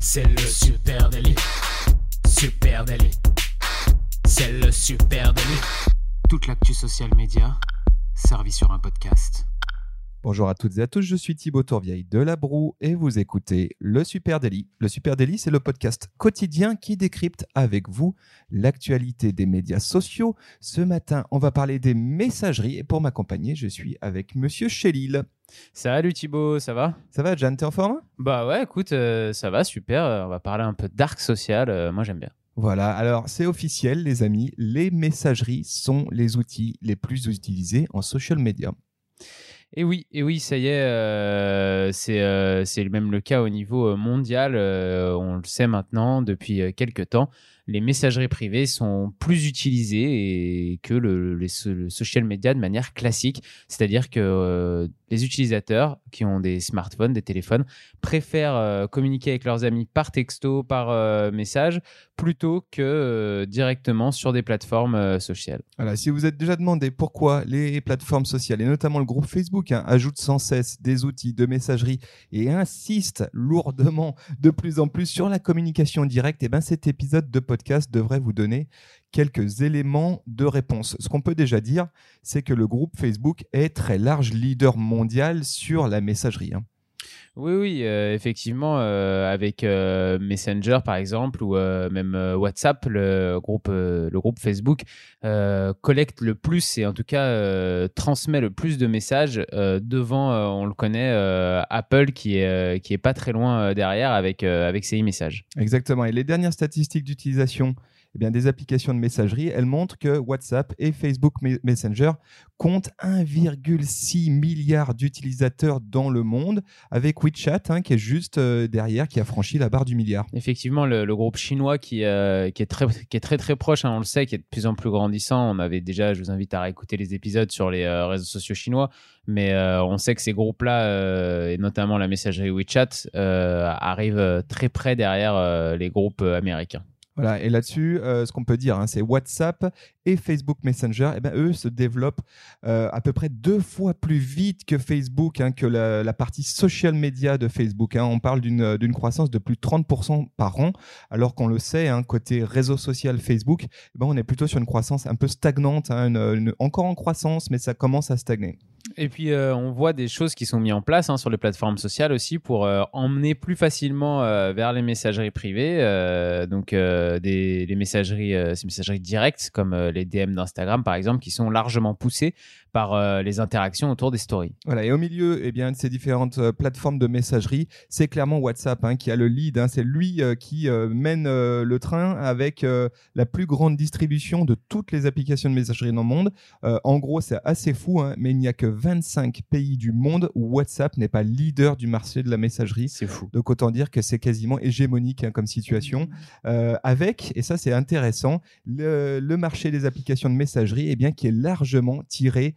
C'est le super délit. Super délit. C'est le super délit. Toute l'actu social média servie sur un podcast. Bonjour à toutes et à tous, je suis Thibaut Tourvieille de La Broue et vous écoutez Le Super Daily. Le Super Daily, c'est le podcast quotidien qui décrypte avec vous l'actualité des médias sociaux. Ce matin, on va parler des messageries et pour m'accompagner, je suis avec Monsieur Chélil. Salut Thibaut, ça va? Ça va, Jeanne, t'es en forme? Bah ouais, écoute, euh, ça va, super. Euh, on va parler un peu dark social, euh, moi j'aime bien. Voilà, alors c'est officiel les amis, les messageries sont les outils les plus utilisés en social media. Et oui, et oui, ça y est, euh, c'est euh, c'est même le cas au niveau euh, mondial. on le sait maintenant depuis quelques temps. Les messageries privées sont plus utilisées que le, les, le social media de manière classique. C'est-à-dire que les utilisateurs qui ont des smartphones, des téléphones, préfèrent euh, communiquer avec leurs amis par texto, par euh, message, plutôt que euh, directement sur des plateformes sociales. Voilà, si vous êtes déjà demandé pourquoi les plateformes sociales, et notamment le groupe Facebook, hein, ajoutent sans cesse des outils de messagerie et insistent lourdement de plus en plus sur la communication directe, et eh ben cet épisode de podcast devrait vous donner quelques éléments de réponse. Ce qu'on peut déjà dire, c'est que le groupe Facebook est très large leader mondial sur la messagerie. Hein. Oui, oui, euh, effectivement, euh, avec euh, Messenger par exemple ou même WhatsApp, le groupe, le groupe Facebook collecte le plus et en tout cas transmet le plus de messages devant, on le connaît, Apple qui est, qui est pas très loin derrière avec, avec ses e-messages. Exactement. Et les dernières statistiques d'utilisation eh bien, des applications de messagerie, elles montrent que WhatsApp et Facebook Messenger comptent 1,6 milliard d'utilisateurs dans le monde, avec WeChat hein, qui est juste euh, derrière, qui a franchi la barre du milliard. Effectivement, le, groupe chinois qui, euh, qui, est très, qui est très très proche, hein, on le sait, qui est de plus en plus grandissant. On avait déjà, je vous invite à réécouter les épisodes sur les euh, réseaux sociaux chinois, mais on sait que ces groupes-là, et notamment la messagerie WeChat, arrivent très près derrière les groupes américains. Voilà, et là-dessus, euh, ce qu'on peut dire, hein, c'est WhatsApp et Facebook Messenger, eh ben, eux se développent euh, à peu près deux fois plus vite que Facebook, hein, que la, partie social media de Facebook. Hein. On parle d'une croissance de plus de 30% par an, alors qu'on le sait, côté réseau social Facebook, eh ben, on est plutôt sur une croissance un peu stagnante, encore en croissance, mais ça commence à stagner. Et puis, euh, on voit des choses qui sont mises en place sur les plateformes sociales aussi pour emmener plus facilement vers les messageries privées. donc, des les messageries, euh, ces messageries directes comme euh, les DM d'Instagram par exemple, qui sont largement poussées par euh, les interactions autour des stories. Voilà, et au milieu eh bien, de ces différentes plateformes de messagerie, c'est clairement WhatsApp hein, qui a le lead. Hein. c'est lui qui mène le train avec la plus grande distribution de toutes les applications de messagerie dans le monde. en gros, c'est assez fou, hein, mais il n'y a que 25 pays du monde où WhatsApp n'est pas leader du marché de la messagerie. C'est fou. Donc autant dire que c'est quasiment hégémonique comme situation. avec avec, et ça c'est intéressant, le, marché des applications de messagerie eh bien, qui est largement tiré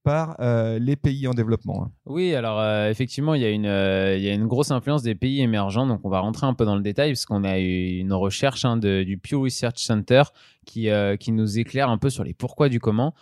par euh, les pays en développement. Hein. Oui, alors euh, effectivement, il y, a une, euh, il y a une grosse influence des pays émergents, donc on va rentrer un peu dans le détail, parce qu'on a eu une recherche hein, de, du Pew Research Center qui, qui nous éclaire un peu sur les pourquoi du comment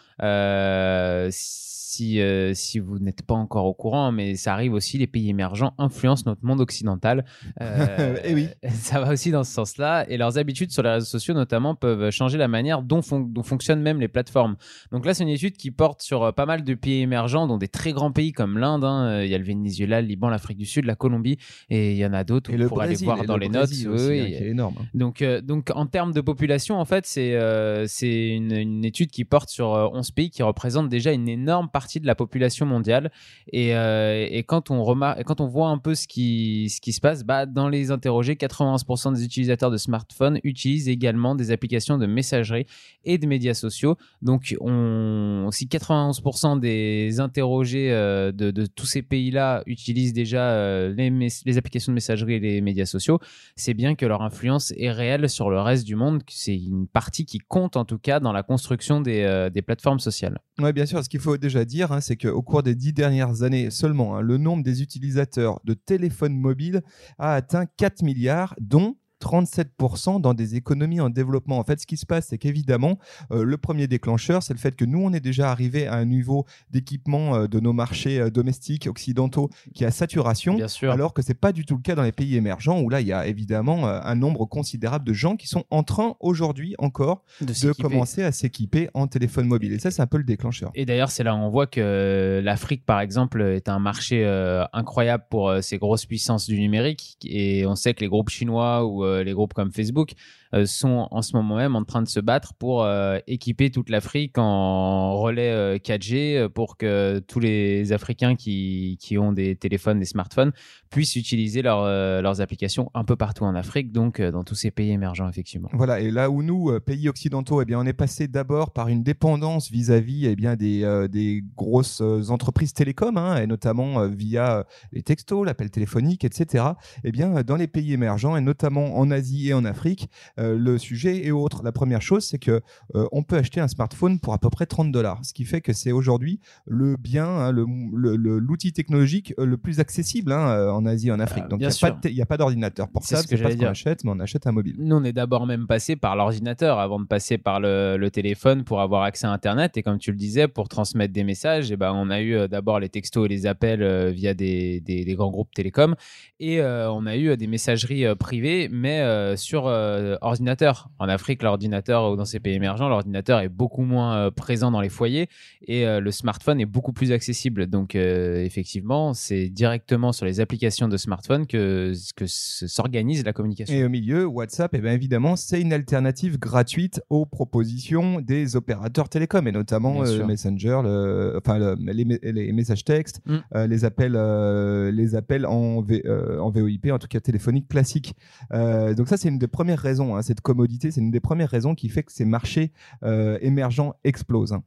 si, si vous n'êtes pas encore au courant, mais ça arrive aussi, les pays émergents influencent notre monde occidental. Et eh oui. Ça va aussi dans ce sens-là. Et leurs habitudes sur les réseaux sociaux, notamment, peuvent changer la manière dont, dont fonctionnent même les plateformes. Donc là, c'est une étude qui porte sur pas mal de pays émergents, dont des très grands pays comme l'Inde. hein. Il y a le Venezuela, le Liban, l'Afrique du Sud, la Colombie, et il y en a d'autres. Brésil, aller voir dans le les notes. Brésil aussi, oui. hein, qui est énorme. hein. Donc, euh, donc en termes de population, en fait, c'est euh, c'est une, une étude qui porte sur euh, 11 pays qui représentent déjà une énorme partie de la population mondiale. Et, euh, et quand, on remarque, quand on voit un peu ce qui, ce qui se passe, bah, dans les interrogés, 91% des utilisateurs de smartphones utilisent également des applications de messagerie et de médias sociaux. Donc, on, si 91% des interrogés euh, de, tous ces pays-là utilisent déjà euh, les, applications de messagerie et les médias sociaux, c'est bien que leur influence est réelle sur le reste du monde. C'est une partie qui compte en tout cas dans la construction des, euh, plateformes sociales. Oui, bien sûr. Ce qu'il faut déjà dire, hein, c'est qu'au cours des dix dernières années seulement, hein, le nombre des utilisateurs de téléphones mobiles a atteint 4 milliards, dont 37% dans des économies en développement. En fait, ce qui se passe, c'est qu'évidemment, euh, le premier déclencheur, c'est le fait que nous, on est déjà arrivé à un niveau d'équipement euh, de nos marchés euh, domestiques occidentaux qui est à saturation. Bien sûr. Alors que c'est pas du tout le cas dans les pays émergents où là, il y a évidemment un nombre considérable de gens qui sont en train aujourd'hui encore de s'équiper. commencer à s'équiper en téléphone mobile. Et ça, c'est un peu le déclencheur. Et d'ailleurs, c'est là où on voit que l'Afrique, par exemple, est un marché incroyable pour ces grosses puissances du numérique. Et on sait que les groupes chinois ou les groupes comme Facebook. euh, sont en ce moment même en train de se battre pour euh, équiper toute l'Afrique en relais euh, 4G euh, pour que tous les Africains qui, qui ont des téléphones, des smartphones, puissent utiliser leur, euh, leurs applications un peu partout en Afrique, donc euh, dans tous ces pays émergents, effectivement. Voilà, et là où nous, euh, pays occidentaux, eh bien, on est passé d'abord par une dépendance vis-à-vis eh des, euh, des grosses euh, entreprises télécoms, hein, et notamment euh, via euh, les textos, l'appel téléphonique, etc. Eh bien, euh, dans les pays émergents, et notamment en Asie et en Afrique, euh, le sujet est autre. La première chose, c'est que euh, on peut acheter un smartphone pour à peu près 30 dollars, ce qui fait que c'est aujourd'hui le bien, hein, le- le- le- l'outil technologique euh, le plus accessible hein, en Asie en Afrique. Ah, Donc, il n'y a, pas pas d'ordinateur C'est portable, ce que c'est pas j'allais ce qu'on achète, mais on achète un mobile. Nous, on est d'abord même passé par l'ordinateur avant de passer par le, le téléphone pour avoir accès à Internet. Et comme tu le disais, pour transmettre des messages, eh ben, on a eu d'abord les textos et les appels via des, des- des grands groupes télécoms. Et euh, on a eu des messageries privées, mais sur euh, ordinateur. En Afrique, l'ordinateur, ou dans ces pays émergents, l'ordinateur est beaucoup moins euh, présent dans les foyers et euh, le smartphone est beaucoup plus accessible. Donc, euh, effectivement, c'est directement sur les applications de smartphone que, s'organise la communication. Et au milieu, WhatsApp, eh bien évidemment, c'est une alternative gratuite aux propositions des opérateurs télécoms, et notamment euh. Messenger, le- enfin, le- les, me- les messages textes, Mm. euh, les appels, euh, les appels en, V- en VoIP, en tout cas téléphonique classique. Donc ça, c'est une des premières raisons, hein, cette commodité, c'est une des premières raisons qui fait que ces marchés euh, émergents explosent.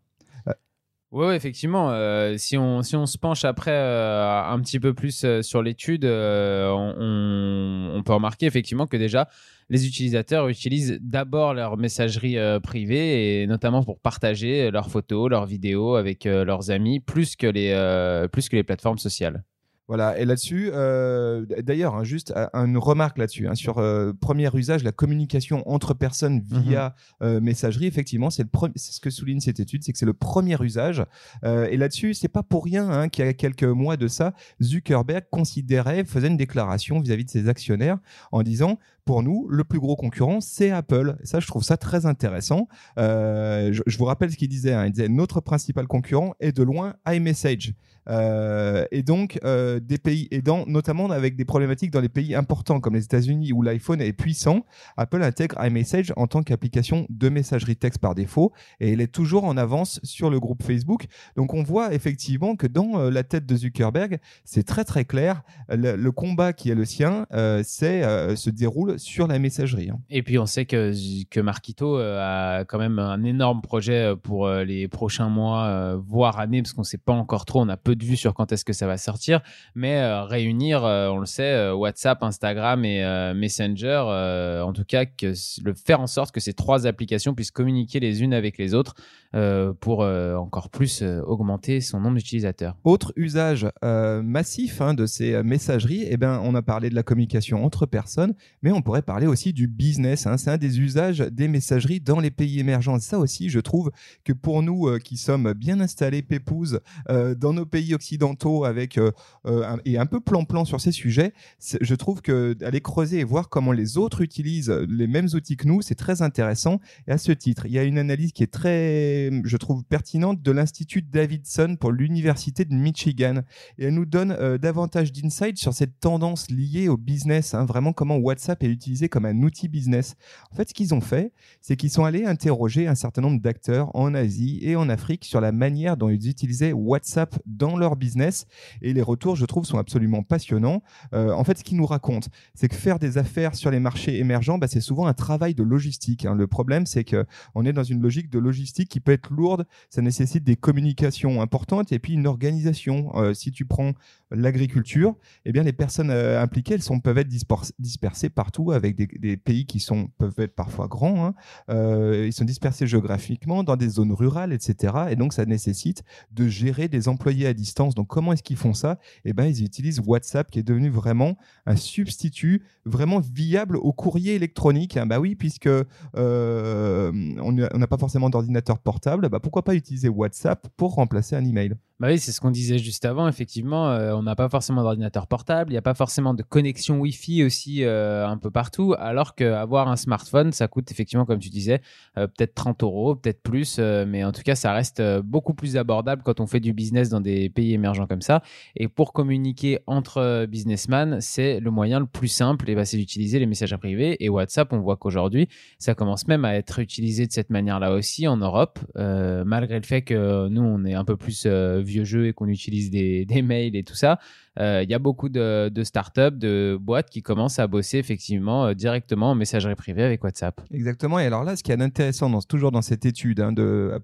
Oui, effectivement. euh, si, on, si on se penche après euh, un petit peu plus sur l'étude, on, on- peut remarquer effectivement que déjà, les utilisateurs utilisent d'abord leur messagerie privée et notamment pour partager leurs photos, leurs vidéos avec leurs amis, plus que les, plus que les plateformes sociales. Voilà, et là-dessus, euh, d'ailleurs, hein, juste euh, une remarque là-dessus, hein, sur euh, premier usage, la communication entre personnes via euh, messagerie, effectivement, c'est le pre- c'est ce que souligne cette étude, c'est que c'est le premier usage. Et là-dessus, c'est pas pour rien hein, qu'il y a quelques mois de ça, Zuckerberg considérait, faisait une déclaration vis-à-vis de ses actionnaires en disant pour nous, le plus gros concurrent, c'est Apple. Ça, je trouve ça très intéressant. Euh, je, vous rappelle ce qu'il disait. hein. Il disait notre principal concurrent est de loin iMessage. Euh, et donc, euh, des pays aidants, notamment avec des problématiques dans les pays importants comme les États-Unis où l'iPhone est puissant, Apple intègre iMessage en tant qu'application de messagerie texte par défaut et elle est toujours en avance sur le groupe Facebook. Donc, on voit effectivement que dans la tête de Zuckerberg, c'est très très clair. Le, le combat qui est le sien, c'est se déroule sur la messagerie. hein. Et puis on sait que, que Marquito euh, a quand même un énorme projet euh, pour euh, les prochains mois, voire années, parce qu'on ne sait pas encore trop, on a peu de vues sur quand est-ce que ça va sortir, mais réunir, on le sait, WhatsApp, Instagram et Messenger, en tout cas, le faire en sorte que ces trois applications puissent communiquer les unes avec les autres pour euh, encore plus euh, augmenter son nombre d'utilisateurs. Autre usage euh, massif hein, de ces euh, messageries, eh ben, on a parlé de la communication entre personnes, mais on pourrait parler aussi du business. hein. C'est un des usages des messageries dans les pays émergents. Ça aussi, je trouve que pour nous euh, qui sommes bien installés, pépouses, euh, dans nos pays occidentaux avec euh, euh, un- et un peu plan-plan sur ces sujets, je trouve que d'aller creuser et voir comment les autres utilisent les mêmes outils que nous, c'est très intéressant. Et à ce titre, il y a une analyse qui est très, je trouve, pertinente de l'Institut Davidson pour l'Université de Michigan. Et elle nous donne euh, davantage d'insights sur cette tendance liée au business, hein, vraiment comment WhatsApp est utilisé comme un outil business. En fait, ce qu'ils ont fait, c'est qu'ils sont allés interroger un certain nombre d'acteurs en Asie et en Afrique sur la manière dont ils utilisaient WhatsApp dans leur business. Et les retours, je trouve, sont absolument passionnants. Euh, en fait, ce qu'ils nous racontent, c'est que faire des affaires sur les marchés émergents, bah, c'est souvent un travail de logistique. hein. Le problème, c'est que on est dans une logique de logistique qui peut être lourde. Ça nécessite des communications importantes et puis une organisation. Euh, si tu prends l'agriculture, eh bien, les personnes euh, impliquées, elles peuvent être dispersées partout avec des, pays qui sont, peuvent être parfois grands. hein. Euh, ils sont dispersés géographiquement dans des zones rurales, etc. Et donc, ça nécessite de gérer des employés à distance. Donc, comment est-ce qu'ils font ça? Eh ben, ils utilisent WhatsApp qui est devenu vraiment un substitut vraiment viable au courrier électronique. hein. Bah oui, puisque on n'a pas forcément d'ordinateur portable, bah pourquoi pas utiliser WhatsApp pour remplacer un email? Bah oui, c'est ce qu'on disait juste avant. Effectivement, euh, on n'a pas forcément d'ordinateur portable, il n'y a pas forcément de connexion Wi-Fi aussi euh, un peu partout, alors qu'avoir un smartphone, ça coûte effectivement, comme tu disais, euh, peut-être 30 euros, peut-être plus, mais en tout cas, ça reste beaucoup plus abordable quand on fait du business dans des pays émergents comme ça. Et pour communiquer entre businessmen, c'est le moyen le plus simple, et bah, c'est d'utiliser les messages privés. Et WhatsApp, on voit qu'aujourd'hui, ça commence même à être utilisé de cette manière-là aussi en Europe, malgré le fait que nous, on est un peu plus euh, vieux jeu et qu'on utilise des, mails et tout ça. Euh, Il y a beaucoup de, startups, de boîtes qui commencent à bosser effectivement euh, directement en messagerie privée avec WhatsApp. Exactement. Et alors là, ce qui est intéressant, dans, toujours dans cette étude hein,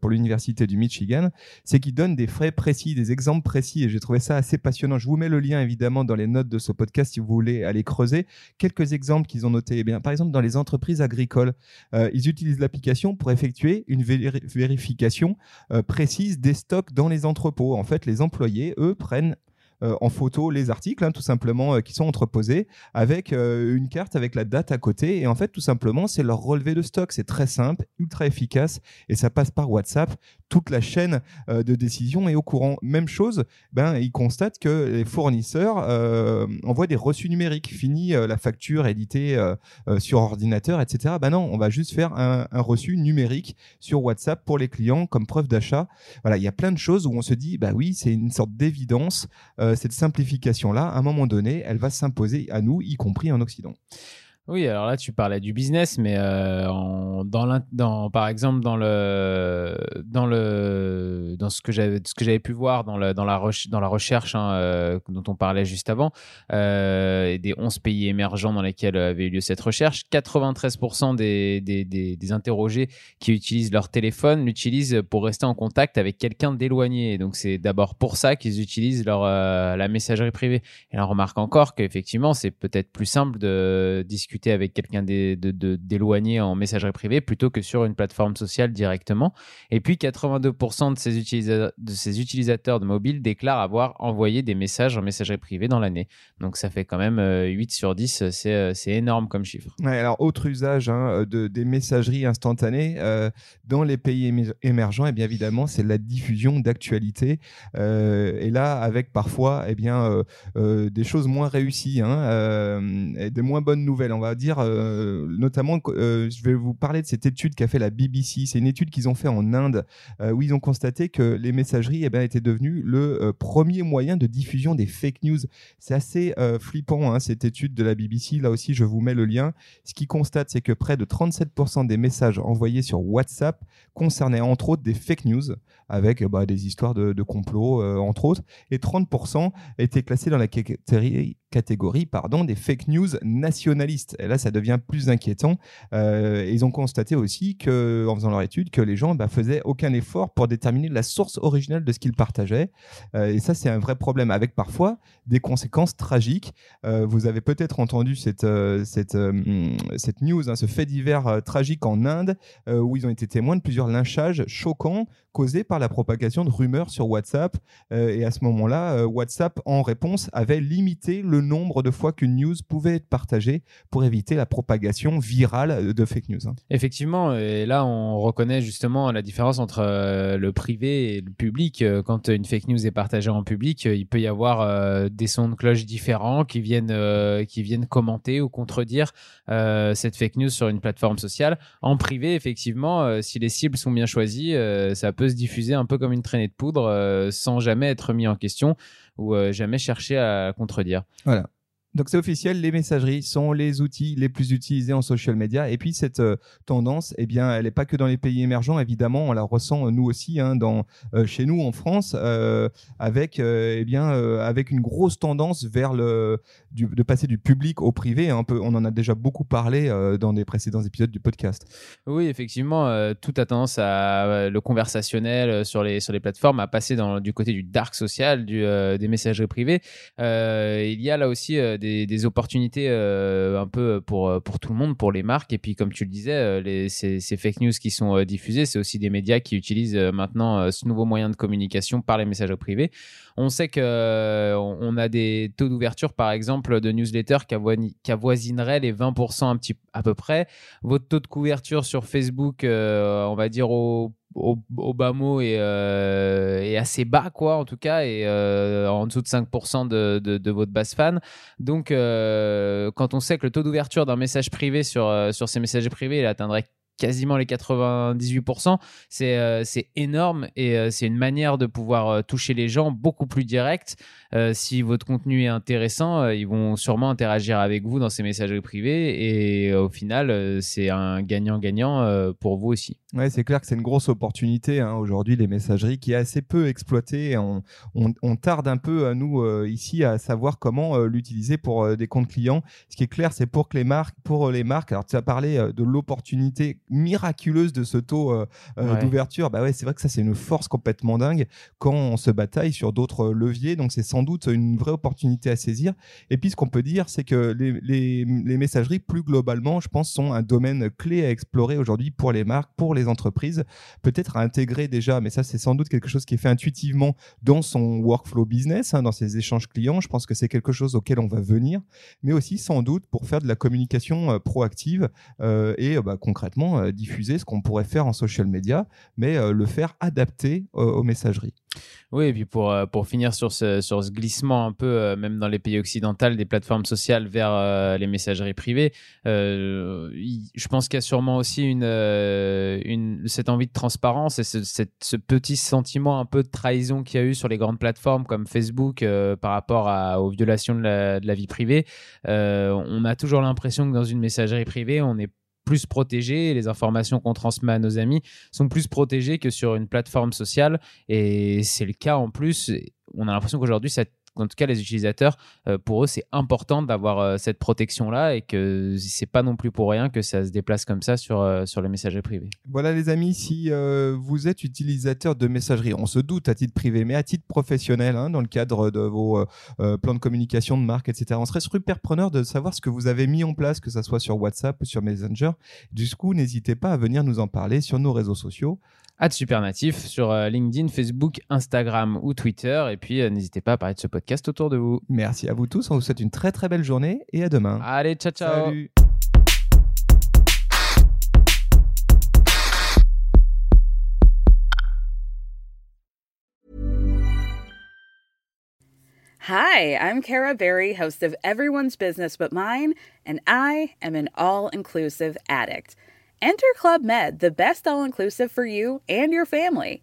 pour l'Université du Michigan, c'est qu'ils donnent des frais précis, des exemples précis. Et j'ai trouvé ça assez passionnant. Je vous mets le lien évidemment dans les notes de ce podcast si vous voulez aller creuser. Quelques exemples qu'ils ont notés. Eh bien, par exemple, dans les entreprises agricoles, euh, ils utilisent l'application pour effectuer une véri- vérification précise des stocks dans les entrepôts. En fait, les employés, eux, prennent euh, en photo les articles, hein, tout simplement, euh, qui sont entreposés avec euh, une carte avec la date à côté. Et en fait, tout simplement, c'est leur relevé de stock. C'est très simple, ultra efficace et ça passe par WhatsApp. Toute la chaîne euh, de décision est au courant. Même chose, ben, ils constatent que les fournisseurs euh, envoient des reçus numériques. Fini euh, la facture éditée sur ordinateur, etc. Ben non, on va juste faire un, reçu numérique sur WhatsApp pour les clients comme preuve d'achat. Voilà, il y a plein de choses où on se dit, bah oui, c'est une sorte d'évidence. Cette simplification-là, à un moment donné, elle va s'imposer à nous, y compris en Occident. Oui, alors là, tu parlais du business, mais dans, dans, par exemple, dans le, dans le, ce que j'avais, ce que j'avais pu voir dans, le, dans la, dans la recherche hein, euh, dont on parlait juste avant, euh, des 11 pays émergents dans lesquels avait eu lieu cette recherche, 93% des, des, des, interrogés qui utilisent leur téléphone l'utilisent pour rester en contact avec quelqu'un d'éloigné. Donc, c'est d'abord pour ça qu'ils utilisent leur, euh, la messagerie privée. Et on remarque encore qu'effectivement, c'est peut-être plus simple de discuter avec quelqu'un d'éloigné en messagerie privée plutôt que sur une plateforme sociale directement. Et puis, 82% de ces, de ces utilisateurs de mobile déclarent avoir envoyé des messages en messagerie privée dans l'année. Donc, ça fait quand même euh, 8 sur 10. C'est euh, c'est énorme comme chiffre. Alors, autre usage hein, de, des messageries instantanées euh, dans les pays émer- émergents, et bien évidemment, c'est la diffusion d'actualités. Euh, et là, avec parfois eh bien, euh, euh, des choses moins réussies, hein, euh, et des moins bonnes nouvelles. On va dire, euh, notamment, euh, je vais vous parler de cette étude qu'a fait la BBC. C'est une étude qu'ils ont fait en Inde, euh, où ils ont constaté que les messageries eh ben, étaient devenues le euh, premier moyen de diffusion des fake news. C'est assez euh, flippant, hein, cette étude de la BBC. Là aussi, je vous mets le lien. Ce qu'ils constatent, c'est que près de 37% des messages envoyés sur WhatsApp concernaient entre autres des fake news, avec bah, des histoires de, de complots, euh, entre autres, et 30% étaient classés dans la catégorie, pardon, des fake news nationalistes. Et là, ça devient plus inquiétant. Euh, ils ont constaté aussi, que, en faisant leur étude, que les gens bah, faisaient aucun effort pour déterminer la source originelle de ce qu'ils partageaient. Euh, et ça, c'est un vrai problème, avec parfois des conséquences tragiques. Euh, vous avez peut-être entendu cette, euh, cette, euh, cette news, hein, ce fait divers tragique en Inde, où ils ont été témoins de plusieurs lynchages choquants causée par la propagation de rumeurs sur WhatsApp. Euh, et à ce moment-là, euh, WhatsApp, en réponse, avait limité le nombre de fois qu'une news pouvait être partagée pour éviter la propagation virale de fake news. hein. Effectivement, et là on reconnaît justement la différence entre euh, le privé et le public. Euh, Quand une fake news est partagée en public, euh, il peut y avoir euh, des sons de cloche différents qui viennent, euh, qui viennent commenter ou contredire euh, cette fake news sur une plateforme sociale. En privé, effectivement, euh, si les cibles sont bien choisies, euh, ça peut se diffuser un peu comme une traînée de poudre euh, sans jamais être mis en question ou euh, jamais chercher à contredire. Voilà. Donc c'est officiel, les messageries sont les outils les plus utilisés en social media. Et puis cette euh, tendance, eh bien, elle n'est pas que dans les pays émergents, évidemment, on la ressent euh, nous aussi, hein, euh, chez nous en France, avec, eh bien, avec une grosse tendance vers le, de passer du public au privé. Peu, on en a déjà beaucoup parlé dans des précédents épisodes du podcast. Oui, effectivement, tout a tendance à le conversationnel sur les sur les plateformes à passer du côté du dark social, des messageries privées. Il y a là aussi des, opportunités euh, un peu pour euh, pour tout le monde, pour les marques. Et puis, comme tu le disais, euh, les, ces, fake news qui sont euh, diffusées, c'est aussi des médias qui utilisent euh, maintenant euh, ce nouveau moyen de communication par les messageries privées. On sait que euh, on a des taux d'ouverture, par exemple, de newsletters qui, avoisineraient les 20% un petit à peu près votre taux de couverture sur Facebook, euh, on va dire au, au, bas mot, est assez bas, quoi, en tout cas, et euh, en dessous de 5% de, de, de votre base fan. Donc, euh, quand on sait que le taux d'ouverture d'un message privé sur, euh, sur ces messages privés, il atteindrait quasiment les 98%, c'est euh, énorme et euh, c'est une manière de pouvoir euh, toucher les gens beaucoup plus direct. Euh, si votre contenu est intéressant, ils vont sûrement interagir avec vous dans ces messageries privées et au final, c'est un gagnant-gagnant pour vous aussi. Ouais, c'est clair que c'est une grosse opportunité hein, aujourd'hui, les messageries, qui est assez peu exploitée. On, on, on tarde un peu, à nous, ici, à savoir comment l'utiliser pour des comptes clients. Ce qui est clair, c'est pour que les marques, pour les marques, alors tu as parlé de l'opportunité miraculeuse de ce taux euh, euh, Ouais. d'ouverture. Bah ouais, c'est vrai que ça, c'est une force complètement dingue quand on se bataille sur d'autres leviers. Donc, c'est sans doute une vraie opportunité à saisir. Et puis, ce qu'on peut dire, c'est que les, les, les messageries, plus globalement, je pense, sont un domaine clé à explorer aujourd'hui pour les marques, pour les entreprises, peut-être à intégrer déjà, mais ça, c'est sans doute quelque chose qui est fait intuitivement dans son workflow business, hein, dans ses échanges clients. Je pense que c'est quelque chose auquel on va venir, mais aussi sans doute pour faire de la communication euh, proactive euh, et bah, concrètement euh, diffuser ce qu'on pourrait faire en social media, mais euh, le faire adapter euh, aux messageries. Oui, et puis pour, pour finir sur ce, sur ce glissement un peu, même dans les pays occidentaux, des plateformes sociales vers les messageries privées, je pense qu'il y a sûrement aussi une, cette envie de transparence et ce, cette- ce petit sentiment un peu de trahison qu'il y a eu sur les grandes plateformes comme Facebook par rapport aux violations de la, de la vie privée. On a toujours l'impression que dans une messagerie privée, on est plus les informations qu'on transmet à nos amis sont plus protégées que sur une plateforme sociale. Et c'est le cas en plus. On a l'impression qu'aujourd'hui, ça- en tout cas, les utilisateurs, euh, pour eux, c'est important d'avoir euh, cette protection-là et que c'est pas non plus pour rien que ça se déplace comme ça sur, euh, sur les messageries privées. Voilà les amis, si euh, vous êtes utilisateur de messagerie, on se doute à titre privé, mais à titre professionnel, hein, dans le cadre de vos euh, plans de communication de marque, etc., on serait super preneur de savoir ce que vous avez mis en place, que ce soit sur WhatsApp ou sur Messenger. Du coup, n'hésitez pas à venir nous en parler sur nos réseaux sociaux. Ad Supernatif sur LinkedIn, Facebook, Instagram ou Twitter. Et puis, n'hésitez pas à parler de ce podcast autour de vous. Merci à vous tous, on vous souhaite une très très belle journée et à demain. Allez, ciao, ciao Salut Hi, I'm Kara Berry, host of Everyone's Business But Mine, and I am an all inclusive addict. Enter Club Med, the best all inclusive for you and your family.